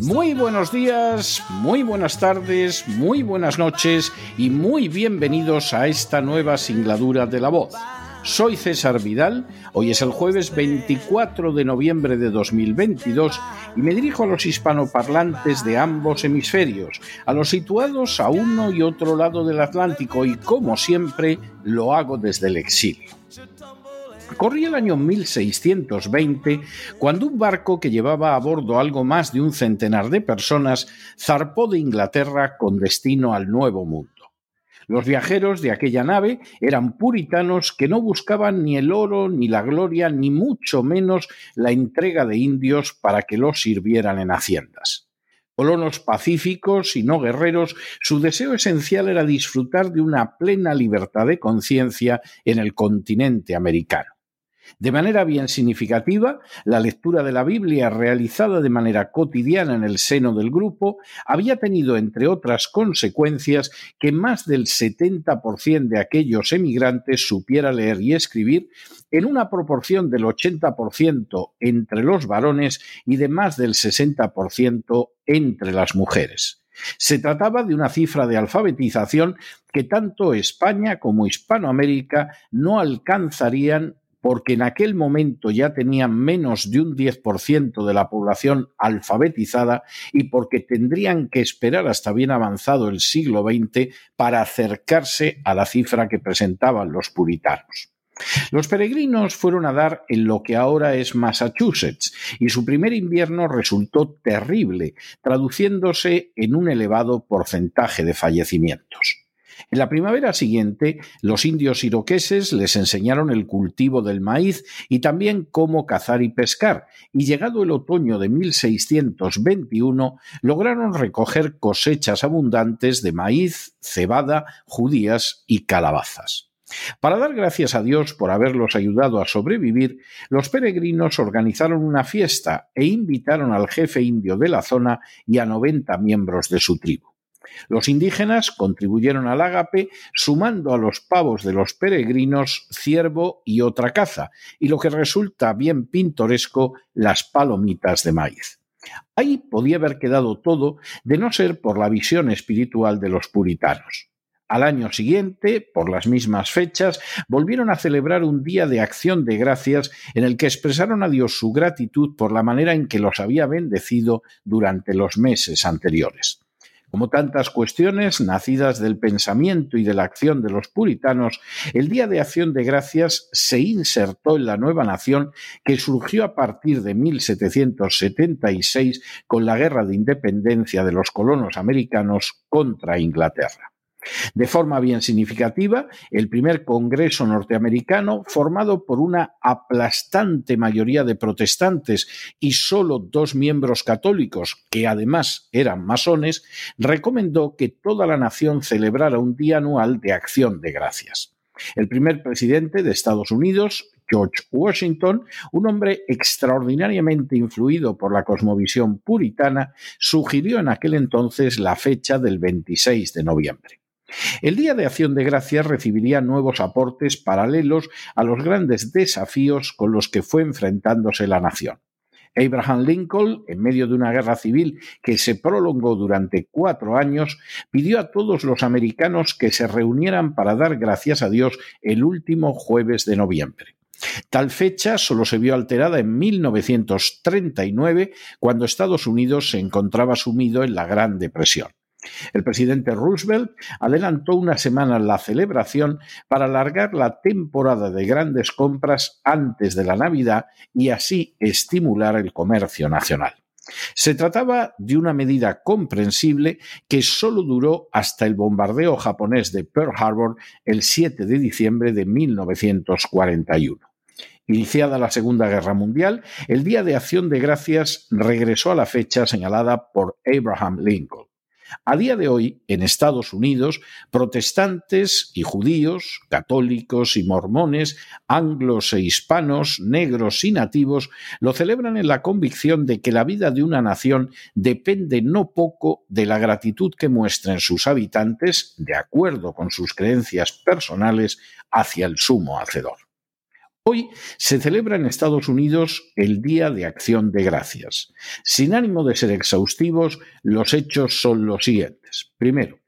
Muy buenos días, muy buenas tardes, muy buenas noches y muy bienvenidos a esta nueva singladura de la voz. Soy César Vidal, hoy es el jueves 24 de noviembre de 2022 y me dirijo a los hispanoparlantes de ambos hemisferios, a los situados a uno y otro lado del Atlántico y como siempre lo hago desde el exilio. Corría el año 1620 cuando un barco que llevaba a bordo algo más de un centenar de personas zarpó de Inglaterra con destino al Nuevo Mundo. Los viajeros de aquella nave eran puritanos que no buscaban ni el oro, ni la gloria, ni mucho menos la entrega de indios para que los sirvieran en haciendas. Colonos pacíficos y no guerreros, su deseo esencial era disfrutar de una plena libertad de conciencia en el continente americano. De manera bien significativa, la lectura de la Biblia realizada de manera cotidiana en el seno del grupo había tenido, entre otras consecuencias, que más del 70% de aquellos emigrantes supiera leer y escribir en una proporción del 80% entre los varones y de más del 60% entre las mujeres. Se trataba de una cifra de alfabetización que tanto España como Hispanoamérica no alcanzarían porque en aquel momento ya tenían menos de un 10% de la población alfabetizada y porque tendrían que esperar hasta bien avanzado el siglo XX para acercarse a la cifra que presentaban los puritanos. Los peregrinos fueron a dar en lo que ahora es Massachusetts y su primer invierno resultó terrible, traduciéndose en un elevado porcentaje de fallecimientos. En la primavera siguiente, los indios iroqueses les enseñaron el cultivo del maíz y también cómo cazar y pescar, y llegado el otoño de 1621, lograron recoger cosechas abundantes de maíz, cebada, judías y calabazas. Para dar gracias a Dios por haberlos ayudado a sobrevivir, los peregrinos organizaron una fiesta e invitaron al jefe indio de la zona y a 90 miembros de su tribu. Los indígenas contribuyeron al ágape sumando a los pavos de los peregrinos ciervo y otra caza, y lo que resulta bien pintoresco, las palomitas de maíz. Ahí podía haber quedado todo de no ser por la visión espiritual de los puritanos. Al año siguiente, por las mismas fechas, volvieron a celebrar un día de acción de gracias en el que expresaron a Dios su gratitud por la manera en que los había bendecido durante los meses anteriores. Como tantas cuestiones nacidas del pensamiento y de la acción de los puritanos, el Día de Acción de Gracias se insertó en la nueva nación que surgió a partir de 1776 con la Guerra de Independencia de los colonos americanos contra Inglaterra. De forma bien significativa, el primer Congreso norteamericano, formado por una aplastante mayoría de protestantes y solo dos miembros católicos, que además eran masones, recomendó que toda la nación celebrara un día anual de acción de gracias. El primer presidente de Estados Unidos, George Washington, un hombre extraordinariamente influido por la cosmovisión puritana, sugirió en aquel entonces la fecha del 26 de noviembre. El Día de Acción de Gracias recibiría nuevos aportes paralelos a los grandes desafíos con los que fue enfrentándose la nación. Abraham Lincoln, en medio de una guerra civil que se prolongó durante cuatro años, pidió a todos los americanos que se reunieran para dar gracias a Dios el último jueves de noviembre. Tal fecha solo se vio alterada en 1939, cuando Estados Unidos se encontraba sumido en la Gran Depresión. El presidente Roosevelt adelantó una semana la celebración para alargar la temporada de grandes compras antes de la Navidad y así estimular el comercio nacional. Se trataba de una medida comprensible que solo duró hasta el bombardeo japonés de Pearl Harbor el 7 de diciembre de 1941. Iniciada la Segunda Guerra Mundial, el Día de Acción de Gracias regresó a la fecha señalada por Abraham Lincoln. A día de hoy, en Estados Unidos, protestantes y judíos, católicos y mormones, anglos e hispanos, negros y nativos lo celebran en la convicción de que la vida de una nación depende no poco de la gratitud que muestren sus habitantes, de acuerdo con sus creencias personales, hacia el sumo hacedor. Hoy se celebra en Estados Unidos el Día de Acción de Gracias. Sin ánimo de ser exhaustivos, los hechos son los siguientes. Primero,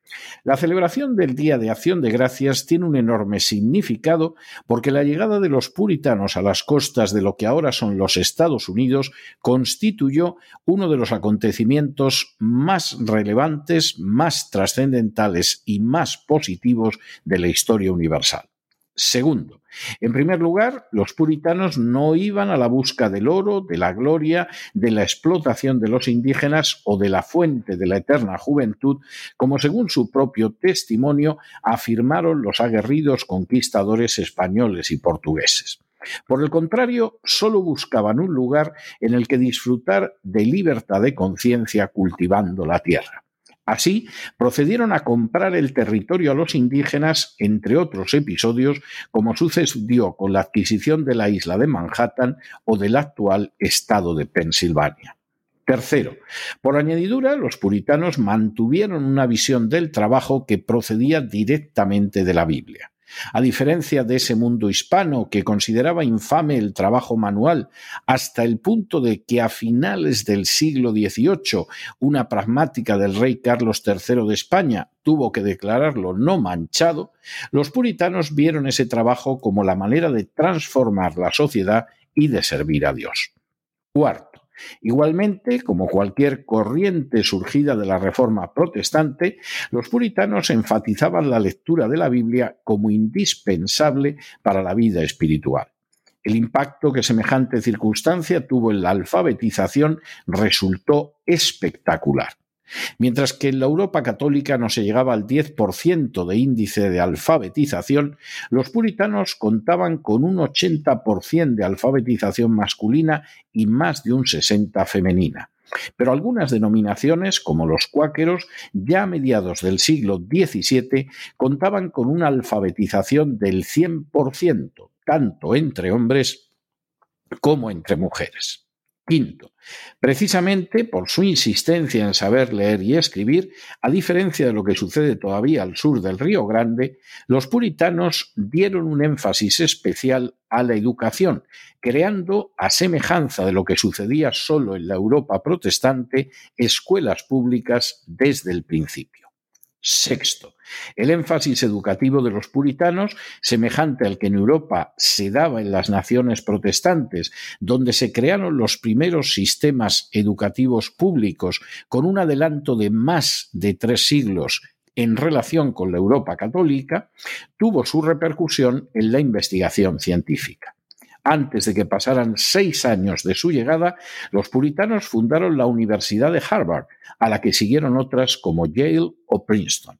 la celebración del Día de Acción de Gracias tiene un enorme significado porque la llegada de los puritanos a las costas de lo que ahora son los Estados Unidos constituyó uno de los acontecimientos más relevantes, más trascendentales y más positivos de la historia universal. Segundo, en primer lugar, los puritanos no iban a la busca del oro, de la gloria, de la explotación de los indígenas o de la fuente de la eterna juventud, como según su propio testimonio afirmaron los aguerridos conquistadores españoles y portugueses. Por el contrario, solo buscaban un lugar en el que disfrutar de libertad de conciencia cultivando la tierra. Así, procedieron a comprar el territorio a los indígenas, entre otros episodios, como sucedió con la adquisición de la isla de Manhattan o del actual estado de Pensilvania. Tercero, por añadidura, los puritanos mantuvieron una visión del trabajo que procedía directamente de la Biblia. A diferencia de ese mundo hispano que consideraba infame el trabajo manual, hasta el punto de que a finales del siglo XVIII una pragmática del rey Carlos III de España tuvo que declararlo no manchado, los puritanos vieron ese trabajo como la manera de transformar la sociedad y de servir a Dios. Cuarto, Igualmente, como cualquier corriente surgida de la Reforma protestante, los puritanos enfatizaban la lectura de la Biblia como indispensable para la vida espiritual. El impacto que semejante circunstancia tuvo en la alfabetización resultó espectacular. Mientras que en la Europa católica no se llegaba al 10% de índice de alfabetización, los puritanos contaban con un 80% de alfabetización masculina y más de un 60% femenina. Pero algunas denominaciones, como los cuáqueros, ya a mediados del siglo XVII contaban con una alfabetización del 100%, tanto entre hombres como entre mujeres. Quinto, precisamente por su insistencia en saber leer y escribir, a diferencia de lo que sucede todavía al sur del Río Grande, los puritanos dieron un énfasis especial a la educación, creando, a semejanza de lo que sucedía solo en la Europa protestante, escuelas públicas desde el principio. Sexto, el énfasis educativo de los puritanos, semejante al que en Europa se daba en las naciones protestantes, donde se crearon los primeros sistemas educativos públicos con un adelanto de más de tres siglos en relación con la Europa católica, tuvo su repercusión en la investigación científica. Antes de que pasaran seis años de su llegada, los puritanos fundaron la Universidad de Harvard, a la que siguieron otras como Yale o Princeton.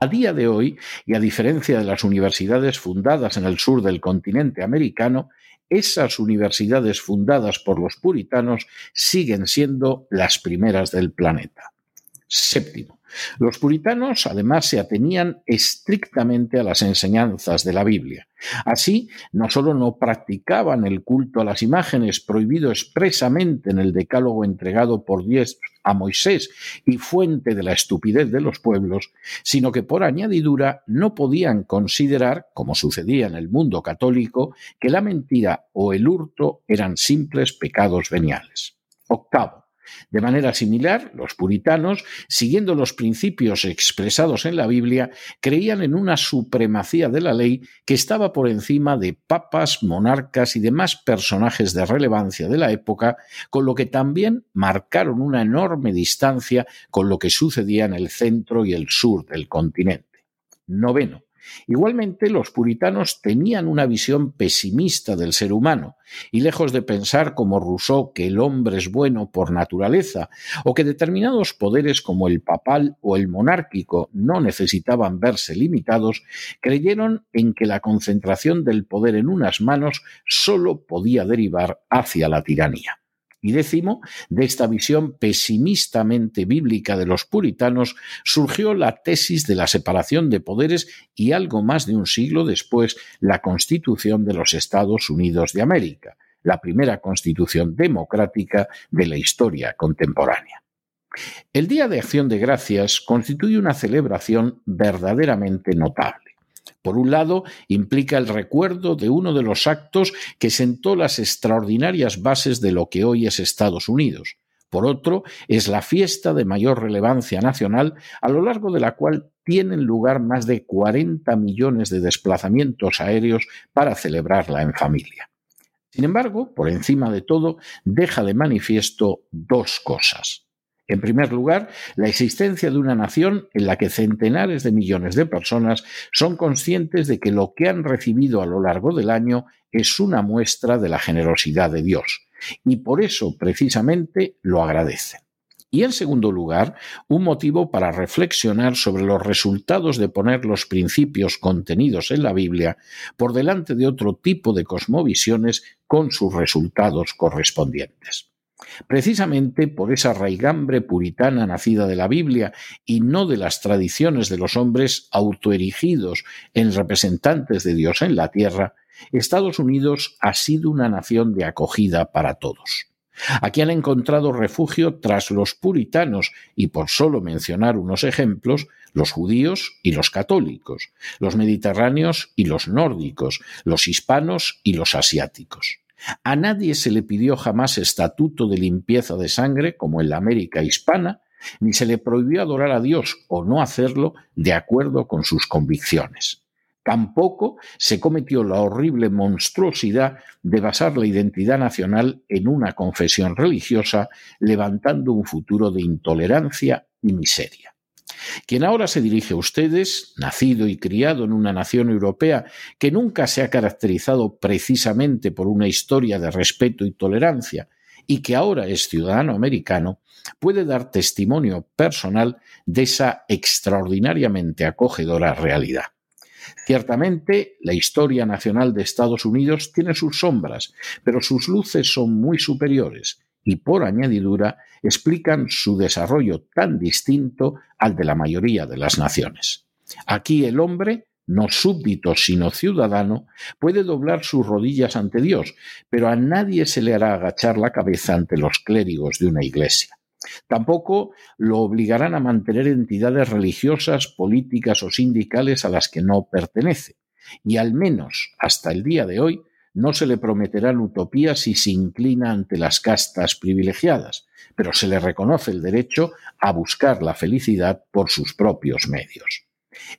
A día de hoy, y a diferencia de las universidades fundadas en el sur del continente americano, esas universidades fundadas por los puritanos siguen siendo las primeras del planeta. Séptimo, Los puritanos además se atenían estrictamente a las enseñanzas de la Biblia. Así, no solo no practicaban el culto a las imágenes prohibido expresamente en el decálogo entregado por Dios a Moisés y fuente de la estupidez de los pueblos, sino que por añadidura no podían considerar, como sucedía en el mundo católico, que la mentira o el hurto eran simples pecados veniales. Octavo, de manera similar, los puritanos, siguiendo los principios expresados en la Biblia, creían en una supremacía de la ley que estaba por encima de papas, monarcas y demás personajes de relevancia de la época, con lo que también marcaron una enorme distancia con lo que sucedía en el centro y el sur del continente. Noveno. Igualmente, los puritanos tenían una visión pesimista del ser humano, y lejos de pensar como Rousseau que el hombre es bueno por naturaleza, o que determinados poderes como el papal o el monárquico no necesitaban verse limitados, creyeron en que la concentración del poder en unas manos sólo podía derivar hacia la tiranía. Y décimo, de esta visión pesimistamente bíblica de los puritanos surgió la tesis de la separación de poderes y algo más de un siglo después la Constitución de los Estados Unidos de América, la primera constitución democrática de la historia contemporánea. El Día de Acción de Gracias constituye una celebración verdaderamente notable. Por un lado, implica el recuerdo de uno de los actos que sentó las extraordinarias bases de lo que hoy es Estados Unidos. Por otro, es la fiesta de mayor relevancia nacional a lo largo de la cual tienen lugar más de 40 millones de desplazamientos aéreos para celebrarla en familia. Sin embargo, por encima de todo, deja de manifiesto dos cosas. En primer lugar, la existencia de una nación en la que centenares de millones de personas son conscientes de que lo que han recibido a lo largo del año es una muestra de la generosidad de Dios, y por eso precisamente lo agradecen. Y en segundo lugar, un motivo para reflexionar sobre los resultados de poner los principios contenidos en la Biblia por delante de otro tipo de cosmovisiones con sus resultados correspondientes. Precisamente por esa raigambre puritana nacida de la Biblia y no de las tradiciones de los hombres autoerigidos en representantes de Dios en la tierra, Estados Unidos ha sido una nación de acogida para todos. Aquí han encontrado refugio tras los puritanos y por solo mencionar unos ejemplos, los judíos y los católicos, los mediterráneos y los nórdicos, los hispanos y los asiáticos. A nadie se le pidió jamás estatuto de limpieza de sangre, como en la América hispana, ni se le prohibió adorar a Dios o no hacerlo de acuerdo con sus convicciones. Tampoco se cometió la horrible monstruosidad de basar la identidad nacional en una confesión religiosa, levantando un futuro de intolerancia y miseria. Quien ahora se dirige a ustedes, nacido y criado en una nación europea que nunca se ha caracterizado precisamente por una historia de respeto y tolerancia, y que ahora es ciudadano americano, puede dar testimonio personal de esa extraordinariamente acogedora realidad. Ciertamente, la historia nacional de Estados Unidos tiene sus sombras, pero sus luces son muy superiores y por añadidura explican su desarrollo tan distinto al de la mayoría de las naciones. Aquí el hombre, no súbdito sino ciudadano, puede doblar sus rodillas ante Dios, pero a nadie se le hará agachar la cabeza ante los clérigos de una iglesia. Tampoco lo obligarán a mantener entidades religiosas, políticas o sindicales a las que no pertenece. Y al menos hasta el día de hoy, no se le prometerán utopías si se inclina ante las castas privilegiadas, pero se le reconoce el derecho a buscar la felicidad por sus propios medios.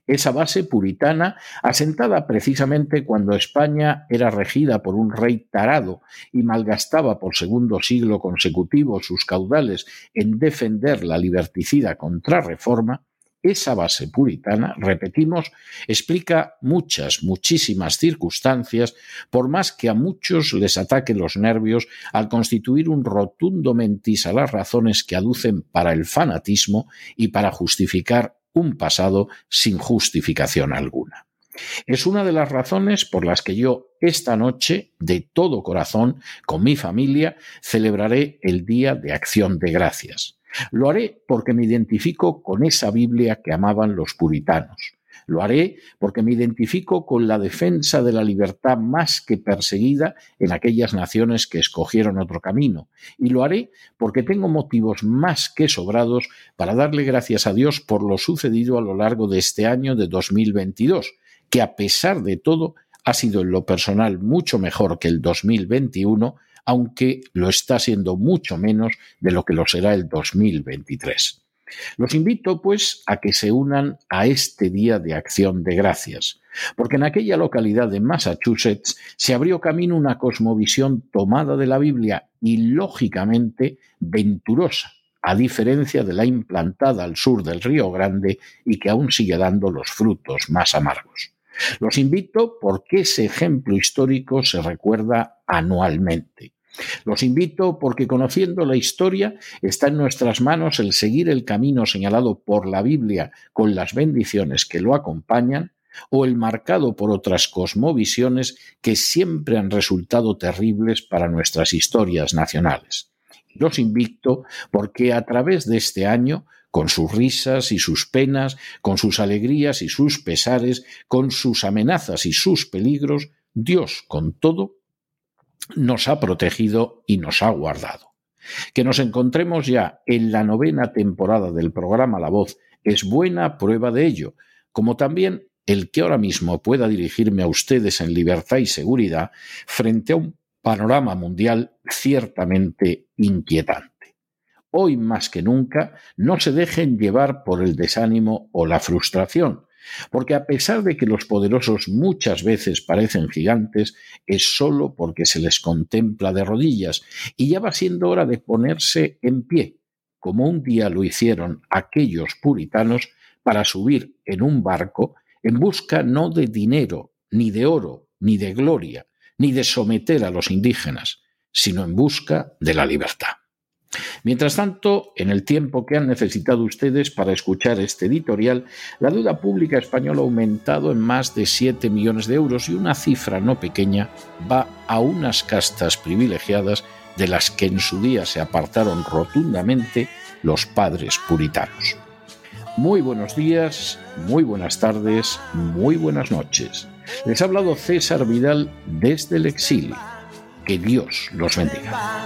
Esa base puritana, asentada precisamente cuando España era regida por un rey tarado y malgastaba por segundo siglo consecutivo sus caudales en defender la liberticida contrarreforma, esa base puritana, repetimos, explica muchas, muchísimas circunstancias, por más que a muchos les ataquen los nervios al constituir un rotundo mentis a las razones que aducen para el fanatismo y para justificar un pasado sin justificación alguna. Es una de las razones por las que yo esta noche, de todo corazón, con mi familia, celebraré el Día de Acción de Gracias Lo haré porque me identifico con esa Biblia que amaban los puritanos. Lo haré porque me identifico con la defensa de la libertad más que perseguida en aquellas naciones que escogieron otro camino. Y lo haré porque tengo motivos más que sobrados para darle gracias a Dios por lo sucedido a lo largo de este año de 2022, que a pesar de todo ha sido en lo personal mucho mejor que el 2021, aunque lo está siendo mucho menos de lo que lo será el 2023. Los invito, pues, a que se unan a este Día de Acción de Gracias, porque en aquella localidad de Massachusetts se abrió camino una cosmovisión tomada de la Biblia y, lógicamente, venturosa, a diferencia de la implantada al sur del Río Grande y que aún sigue dando los frutos más amargos. Los invito porque ese ejemplo histórico se recuerda anualmente. Los invito porque conociendo la historia está en nuestras manos el seguir el camino señalado por la Biblia con las bendiciones que lo acompañan o el marcado por otras cosmovisiones que siempre han resultado terribles para nuestras historias nacionales. Los invito porque a través de este año con sus risas y sus penas, con sus alegrías y sus pesares, con sus amenazas y sus peligros, Dios, con todo, nos ha protegido y nos ha guardado. Que nos encontremos ya en la novena temporada del programa La Voz es buena prueba de ello, como también el que ahora mismo pueda dirigirme a ustedes en libertad y seguridad frente a un panorama mundial ciertamente inquietante. Hoy más que nunca, no se dejen llevar por el desánimo o la frustración, porque a pesar de que los poderosos muchas veces parecen gigantes, es sólo porque se les contempla de rodillas, y ya va siendo hora de ponerse en pie, como un día lo hicieron aquellos puritanos para subir en un barco en busca no de dinero, ni de oro, ni de gloria, ni de someter a los indígenas, sino en busca de la libertad. Mientras tanto, en el tiempo que han necesitado ustedes para escuchar este editorial, la deuda pública española ha aumentado en más de 7 millones de euros y una cifra no pequeña va a unas castas privilegiadas de las que en su día se apartaron rotundamente los padres puritanos. Muy buenos días, muy buenas tardes, muy buenas noches. Les ha hablado César Vidal desde el exilio. Que Dios los bendiga.